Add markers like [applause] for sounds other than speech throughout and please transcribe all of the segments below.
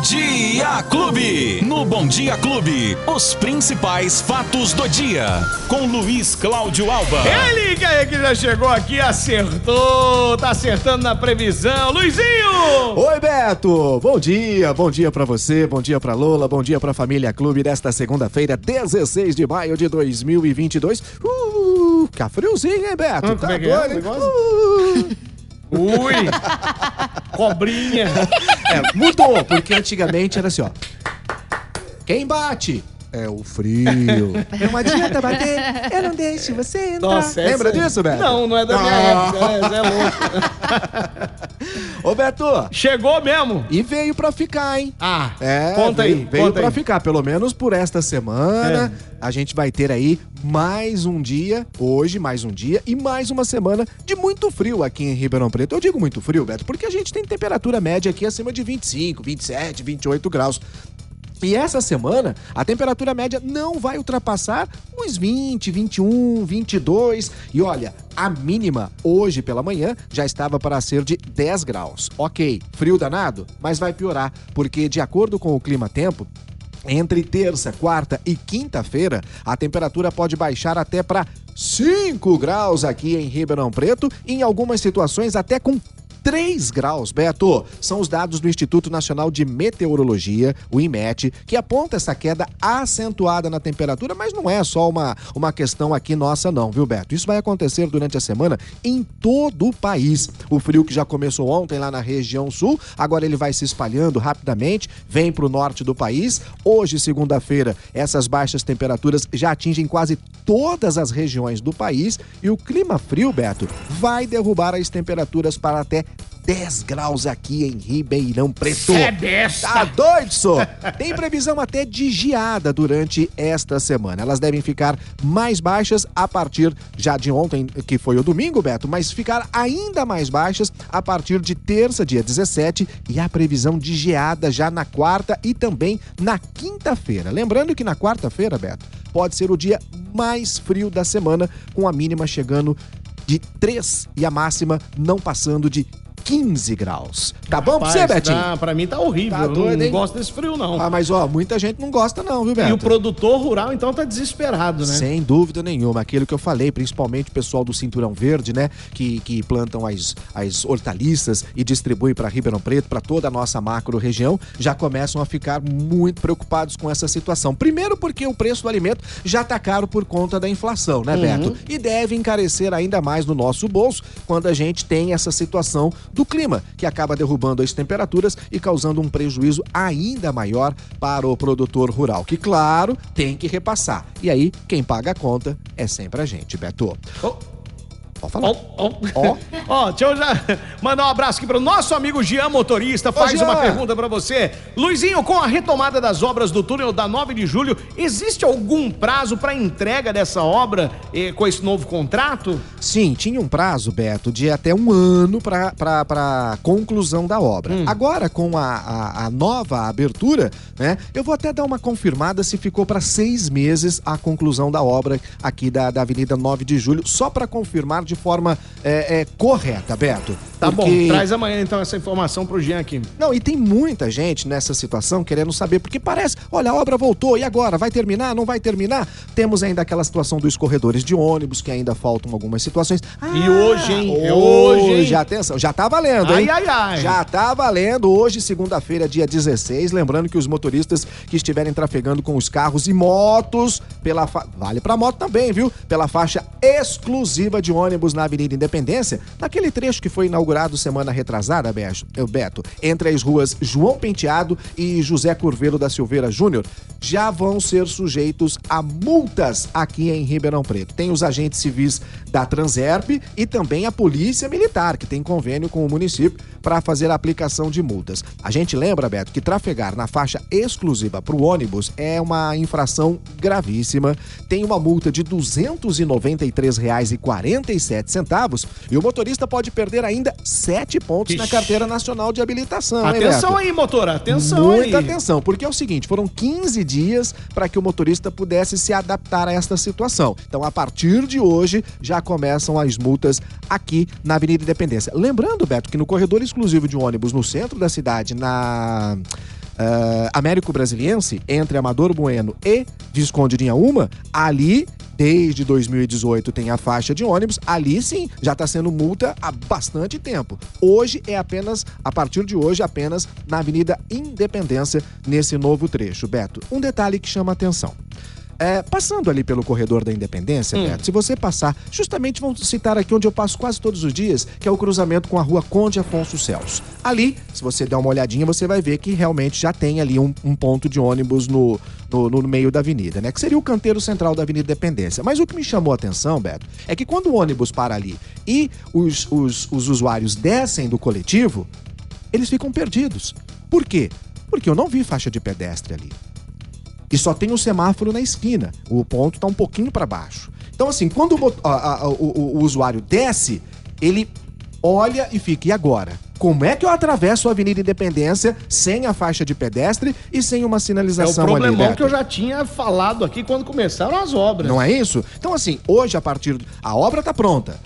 Dia Clube. No Bom Dia Clube, os principais fatos do dia. Com Luiz Cláudio Alba. Ele que aí que já chegou aqui, acertou, tá acertando na previsão. Luizinho! Oi, Beto! Bom dia, bom dia pra você, bom dia pra Lola, bom dia pra Família Clube desta segunda-feira, 16 de maio de 2022. Uh, fica friozinho, hein, Beto? Hum, tá como é que é doido, hein? negócio? Uh. Ui! Cobrinha! [laughs] É, mudou, porque antigamente era assim, ó. Quem bate? É o frio. Não adianta bater, eu não deixo você entrar. Nossa, essa- Lembra disso, Beto? Não, não é da minha Ah. época, é, Zé louco. [laughs] Ô, Beto, Chegou mesmo? e veio pra ficar, hein? Ah, É, conta veio, aí, veio conta pra aí. ficar, pelo menos por esta semana. É. A gente vai ter aí mais um dia, hoje mais um dia, e mais uma semana de muito frio aqui em Ribeirão Preto. Eu digo muito frio, Beto, porque a gente tem temperatura média aqui acima de 25, 27, 28 graus. E essa semana, a temperatura média não vai ultrapassar uns 20, 21, 22. E olha, a mínima hoje pela manhã já estava para ser de 10 graus. Ok, frio danado, mas vai piorar, porque de acordo com o clima-tempo, entre terça, quarta e quinta-feira, a temperatura pode baixar até para 5 graus aqui em Ribeirão Preto, em algumas situações até com 3 graus, Beto. São os dados do Instituto Nacional de Meteorologia, o IMET, que aponta essa queda acentuada na temperatura, mas não é só uma, uma questão aqui nossa, não, viu, Beto? Isso vai acontecer durante a semana em todo o país. O frio que já começou ontem lá na região sul, agora ele vai se espalhando rapidamente, vem para o norte do país. Hoje, segunda-feira, essas baixas temperaturas já atingem quase todas as regiões do país e o clima frio, Beto, vai derrubar as temperaturas para até 10 graus aqui em Ribeirão Preto. É besta! Tá doido, só? Tem previsão até de geada durante esta semana. Elas devem ficar mais baixas a partir já de ontem, que foi o domingo, Beto, mas ficar ainda mais baixas a partir de terça, dia 17, e a previsão de geada já na quarta e também na quinta-feira. Lembrando que na quarta-feira, Beto, pode ser o dia mais frio da semana, com a mínima chegando de 3 e a máxima não passando de 15 graus. Tá bom pra você, Rapaz, Betinho? tá- pra mim tá horrível. Tá eu doido, não hein? gosto desse frio, não. Ah, mas ó, muita gente não gosta não, viu, Beto? e o produtor rural, então, tá desesperado, né? Sem dúvida nenhuma, aquilo que eu falei, principalmente o pessoal do Cinturão Verde, né, que, que plantam as, as hortaliças e distribuem para Ribeirão Preto, para toda a nossa macro região, já começam a ficar muito preocupados com essa situação. Primeiro porque o preço do alimento já tá caro por conta da inflação, né, Beto? E deve encarecer ainda mais no nosso bolso quando a gente tem essa situação do clima, que acaba derrubando as temperaturas e causando um prejuízo ainda maior para o produtor rural, que claro, tem que repassar. E aí, quem paga a conta é sempre a gente, Beto. Oh. Pode falar. Ó, ó. Ó. [laughs] Ó, deixa eu já mandar um abraço aqui pro nosso amigo Jean Motorista. Faz Jean. uma pergunta pra você. Luizinho, com a retomada das obras do túnel da 9 de julho, existe algum prazo pra entrega dessa obra eh, com esse novo contrato? Sim, tinha um prazo, Beto, de até um ano para conclusão da obra. Agora, com a, a, a nova abertura, né? Eu vou até dar uma confirmada se ficou para seis meses a conclusão da obra aqui da, da Avenida 9 de Julho, só para confirmar de forma é, é, correta, Beto. Tá Porque- bom, traz amanhã então essa informação pro Jean aqui. Não, e tem muita gente nessa situação querendo saber, porque parece, olha, a obra voltou, e agora? Vai terminar? Não vai terminar? Temos ainda aquela situação dos corredores de ônibus, que ainda faltam algumas situações. E hoje, hein? É hoje, hein? atenção, já tá valendo, Ai, hein? ai, ai. Já tá valendo hoje, segunda-feira, dia 16. Lembrando que os motoristas que estiverem trafegando com os carros e motos pela fa... vale pra moto também, viu? Pela faixa exclusiva de ônibus na Avenida Independência, naquele trecho que foi inaugurado semana retrasada, eu, Beto, entre as ruas João Penteado e José Curvelo da Silveira Júnior, já vão ser sujeitos a multas aqui em Ribeirão Preto. Tem os agentes civis da Transerp e também a Polícia Militar, que tem convênio com o município para fazer a aplicação de multas. A gente lembra, Beto, que trafegar na faixa exclusiva para o ônibus é uma infração gravíssima, tem uma multa de R$ 293,47 e o motorista pode perder ainda sete pontos na Ixi. Carteira Nacional de Habilitação. hein, Atenção Beto? aí, motora, atenção Muita aí. atenção, porque é o seguinte, foram 15 dias para que o motorista pudesse se adaptar a esta situação. Então, a partir de hoje, já começam as multas aqui na Avenida Independência. Lembrando, Beto, que no corredor exclusivo de ônibus no centro da cidade, na Américo Brasiliense, entre Amador Bueno e Visconde de Inhaúma, ali desde 2018 tem a faixa de ônibus, ali sim já está sendo multa há bastante tempo. Hoje é apenas, a partir de hoje, apenas na Avenida Independência, nesse novo trecho. Beto, um detalhe que chama a atenção. É, passando ali pelo corredor da Independência, hum. Beto, se você passar, justamente vamos citar aqui onde eu passo quase todos os dias, que é o cruzamento com a rua Conde Afonso Celso. Ali, se você der uma olhadinha, você vai ver que realmente já tem ali um, um ponto de ônibus no, no, no, meio da avenida, né? Que seria o canteiro central da Avenida Independência. Mas o que me chamou a atenção, Beto, é que quando o ônibus para ali e os, os, os usuários descem do coletivo, eles ficam perdidos. Por quê? Porque eu não vi faixa de pedestre ali e só tem um semáforo na esquina. O ponto está um pouquinho para baixo. Então, assim, quando o, a, a, o, o usuário desce, ele olha e fica, e agora? Como é que eu atravesso a Avenida Independência sem a faixa de pedestre e sem uma sinalização ali? É o problemão ali, que eu já tinha falado aqui quando começaram as obras. Não é isso? Então, assim, hoje, a partir. A obra está pronta.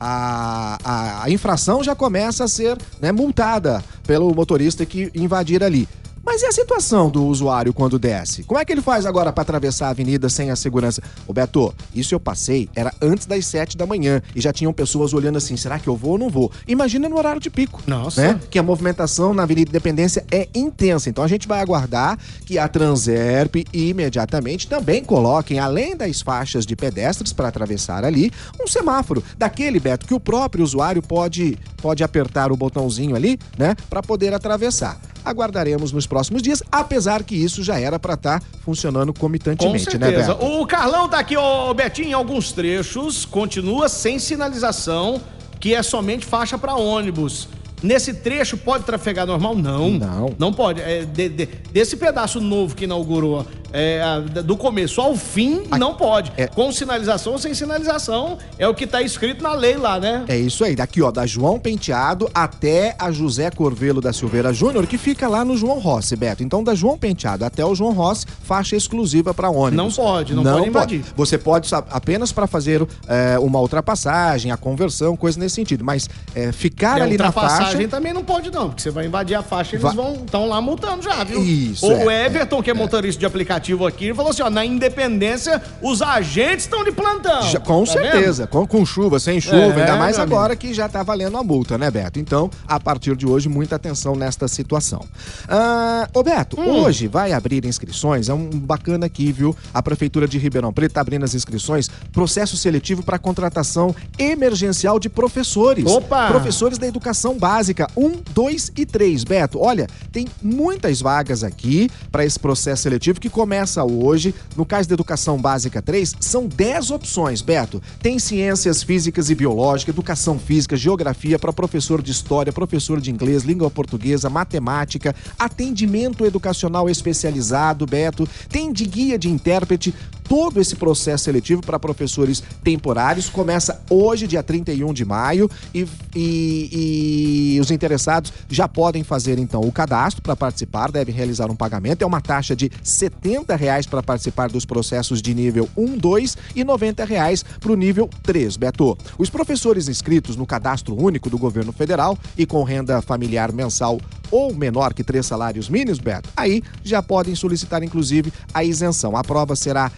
A, a, a, infração já começa a ser né, multada pelo motorista que invadir ali. Mas e a situação do usuário quando desce? Como é que ele faz agora para atravessar a avenida sem a segurança? Ô Beto, isso eu passei, era antes das sete da manhã e já tinham pessoas olhando assim, será que eu vou ou não vou? Imagina no horário de pico. Nossa. Né? Que a movimentação na Avenida Independência é intensa. Então a gente vai aguardar que a Transerp imediatamente também coloquem, além das faixas de pedestres para atravessar ali, um semáforo daquele, Beto, que o próprio usuário pode, pode apertar o botãozinho ali, né, para poder atravessar aguardaremos nos próximos dias, apesar que isso já era para estar tá funcionando comitantemente, Com né, Beto? O Carlão tá aqui, ô Betinho, em alguns trechos, continua sem sinalização, que é somente faixa para ônibus. Nesse trecho pode trafegar normal? Não. Não. Não pode. É, de, de, desse pedaço novo que inaugurou, é, do começo ao fim, Aqui, não pode. É, Com sinalização ou sem sinalização, é o que está escrito na lei lá, né? É isso aí. Daqui, ó, da João Penteado até a José Corvelo da Silveira Júnior, que fica lá no João Rossi, Beto. Então, da João Penteado até o João Rossi, faixa exclusiva para ônibus. Não pode, não, não pode invadir. Pode. Você pode apenas para fazer é, uma ultrapassagem, a conversão, coisa nesse sentido. Mas é, ficar e ali na faixa passagem também não pode, não, porque você vai invadir a faixa e eles Va... vão estão lá multando já, viu? Isso. O é, Everton, é, que é, motorista de aplicativo aqui, ele falou assim: ó, na Independência, os agentes estão de plantão. Já, com tá certeza, com, com, chuva, sem chuva, é, ainda mais agora amigo. que já tá valendo a multa, né, Beto? Então, a partir de hoje, muita atenção nesta situação. Ah, ô, Beto, hum. hoje vai abrir inscrições, é um bacana aqui, viu? A Prefeitura de Ribeirão Preto tá abrindo as inscrições, processo seletivo para contratação emergencial de professores. Opa! Professores da educação básica 1, 2 e 3. Beto, olha, tem muitas vagas aqui para esse processo seletivo que começa hoje. No caso da Educação Básica 3, são 10 opções, Beto. Tem ciências físicas e biológica, educação física, geografia para professor de história, professor de inglês, língua portuguesa, matemática, atendimento educacional especializado, Beto. Tem de guia de intérprete, todo esse processo seletivo para professores temporários começa hoje, dia 31 de maio, e, e, e os interessados já podem fazer então o cadastro para participar, devem realizar um pagamento. É uma taxa de 70 reais para participar dos processos de nível 1, 2 e 90 reais para o nível 3, Beto. Os professores inscritos no cadastro único do governo federal e com renda familiar mensal ou menor que três salários mínimos, Beto, aí já podem solicitar, inclusive, a isenção. A prova será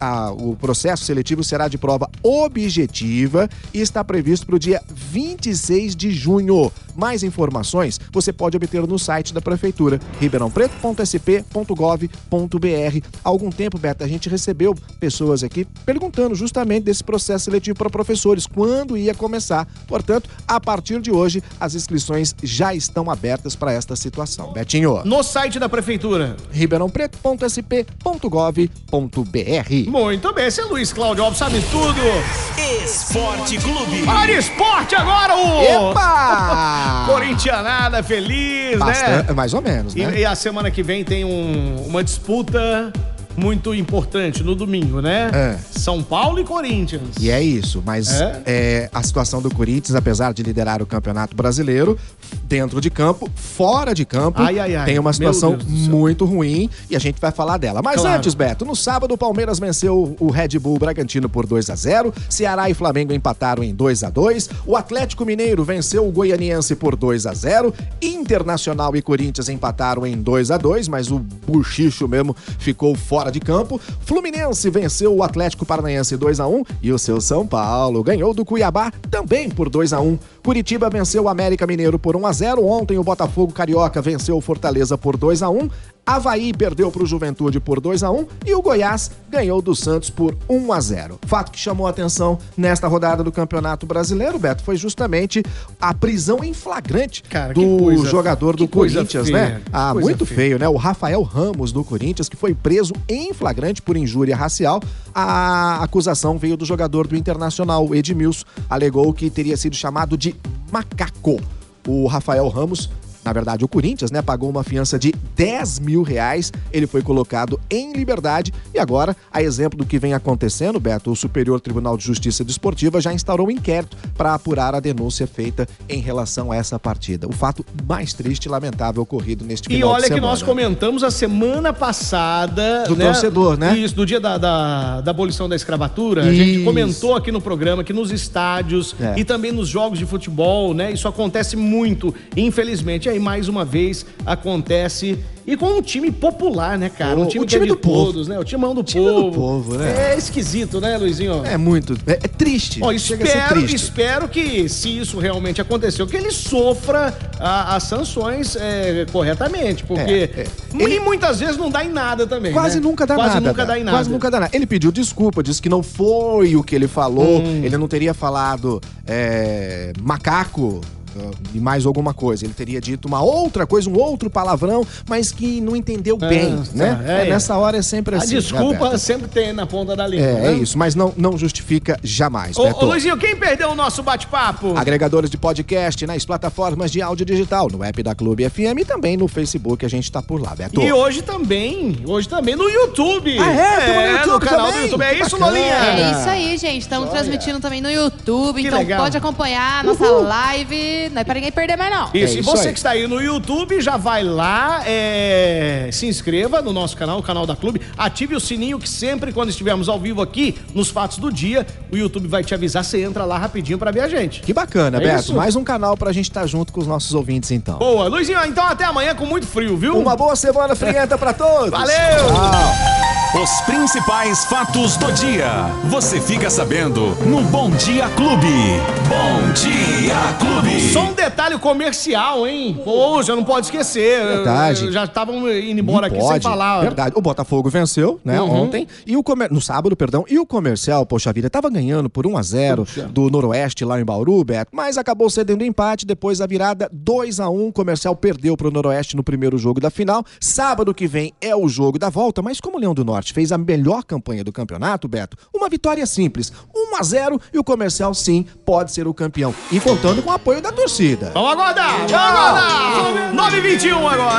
ah, o processo seletivo será de prova objetiva e está previsto para o dia 26 de junho. Mais informações você pode obter no site da Prefeitura, ribeirãopreto.sp.gov.br. Algum tempo, Beto, a gente recebeu pessoas aqui perguntando justamente desse processo seletivo para professores, quando ia começar. Portanto, a partir de hoje, as inscrições já estão abertas para esta situação. Betinho. No site da Prefeitura, ribeirãopreto.sp.gov.br. Muito bem, esse é Luiz Cláudio Alves, sabe tudo. Esporte Clube. Para esporte agora, o... Epa! [laughs] Corintianada feliz, né? Bastante, né? Mais ou menos, né? E, e, a semana que vem tem um, uma disputa muito importante no domingo, né? É. São Paulo e Corinthians. E é isso, mas é? É, a situação do Corinthians, apesar de liderar o Campeonato Brasileiro, dentro de campo, fora de campo. Ai, ai, ai. Tem uma situação muito ruim e a gente vai falar dela. Mas Claro. antes, Beto, no sábado o Palmeiras venceu o Red Bull Bragantino por 2 a 0 Ceará e Flamengo empataram em 2 a 2 o Atlético Mineiro venceu o Goianiense por 2 a 0 Internacional e Corinthians empataram em 2 a 2 mas o Buchicho mesmo ficou fora de campo. Fluminense venceu o Atlético Paranaense 2 a 1 e o seu São Paulo ganhou do Cuiabá também por 2 a 1 Curitiba venceu o América Mineiro por 1 a 0 Ontem o Botafogo Carioca venceu o Fortaleza por 2 a 1 Havaí perdeu para o Juventude por 2 a 1 e o Goiás ganhou do Santos por 1 a 0. Fato que chamou a atenção nesta rodada do Campeonato Brasileiro, Beto, foi justamente a prisão em flagrante Cara, do coisa- jogador do Corinthians, feia, né? Ah, muito feia. feio, né? O Rafael Ramos do Corinthians, que foi preso em flagrante por injúria racial. A acusação veio do jogador do Internacional, Edmilson, alegou que teria sido chamado de macaco. O Rafael Ramos na verdade, o Corinthians, né, pagou uma fiança de 10 mil reais. Ele foi colocado em liberdade e agora, a exemplo do que vem acontecendo, Beto, o Superior Tribunal de Justiça Desportiva já instaurou um inquérito para apurar a denúncia feita em relação a essa partida. O fato mais triste e lamentável ocorrido neste E final de olha que semana. nós comentamos a semana passada. Do torcedor, né? Isso, do dia da, da, da abolição da escravatura. A gente Isso. comentou aqui no programa que nos estádios É. e também nos jogos de futebol, né? Isso acontece muito, infelizmente. Aí, mais uma vez, acontece. E com um time popular, né, cara? O- um time o é time de do povo. todos, né? O timão do Time do povo. povo, né? É esquisito, né, Luizinho? É muito. É, é triste. Ó, espero, triste. espero que, se isso realmente aconteceu, que ele sofra a- as sanções é, corretamente, porque É, é. e muitas vezes não dá em nada também. Quase né? nunca dá Quase nada. nunca dá em nada. Quase nunca dá nada. Ele pediu desculpa, disse que não foi o que ele falou. Hum. Ele não teria falado é, macaco. E mais alguma coisa. Ele teria dito uma outra coisa, um outro palavrão, mas que não entendeu bem, tá. né? É, É, nessa hora é sempre A assim. né, desculpa Beto? sempre tem na ponta da língua. É, né? é isso, mas não, não justifica jamais, Ô, Beto. ô, Luizinho, quem perdeu o nosso bate-papo? Agregadores de podcast nas plataformas de áudio digital, no app da Clube FM e também no Facebook, a gente tá por lá, Beto. E hoje também, hoje também no YouTube. Ah, é? Tamo no YouTube no canal também? do YouTube. É isso, bacana. Lolinha? É isso aí, gente. Estamos transmitindo também no YouTube, Que então legal. pode acompanhar a nossa live. Não é pra ninguém perder mais, não. Isso, É e isso você aí. que está aí no YouTube, já vai lá, é, se inscreva no nosso canal, o canal da Clube, ative o sininho que sempre quando estivermos ao vivo aqui, nos fatos do dia, o YouTube vai te avisar, você entra lá rapidinho pra ver a gente. Que bacana, É Beto. isso? Mais um canal pra gente estar junto com os nossos ouvintes, então. Boa, Luizinho, então até amanhã com muito frio, viu? Uma boa semana frienta pra todos. Valeu! Tchau. Os principais fatos do dia. Você fica sabendo no Bom Dia Clube. Bom Dia Clube. Só um detalhe comercial, hein? Poxa, não pode esquecer. Verdade. Eu- Já estavam indo embora Não aqui sem pode. falar. Verdade. O Botafogo venceu, né, Uhum. ontem. E o comer... No sábado, perdão. E o comercial, poxa vida, tava ganhando por 1 a 0 do Noroeste lá em Bauru, Beto. Mas acabou cedendo empate. Depois a virada 2 a 1 O comercial perdeu pro Noroeste no primeiro jogo da final. Sábado que vem é o jogo da volta. Mas como o Leão do Norte fez a melhor campanha do campeonato, Beto, uma vitória simples. 1 a 0 e o comercial, sim, pode ser o campeão. E contando com o apoio da torcida. Vamos aguardar! Vamos aguardar! 9h21 agora!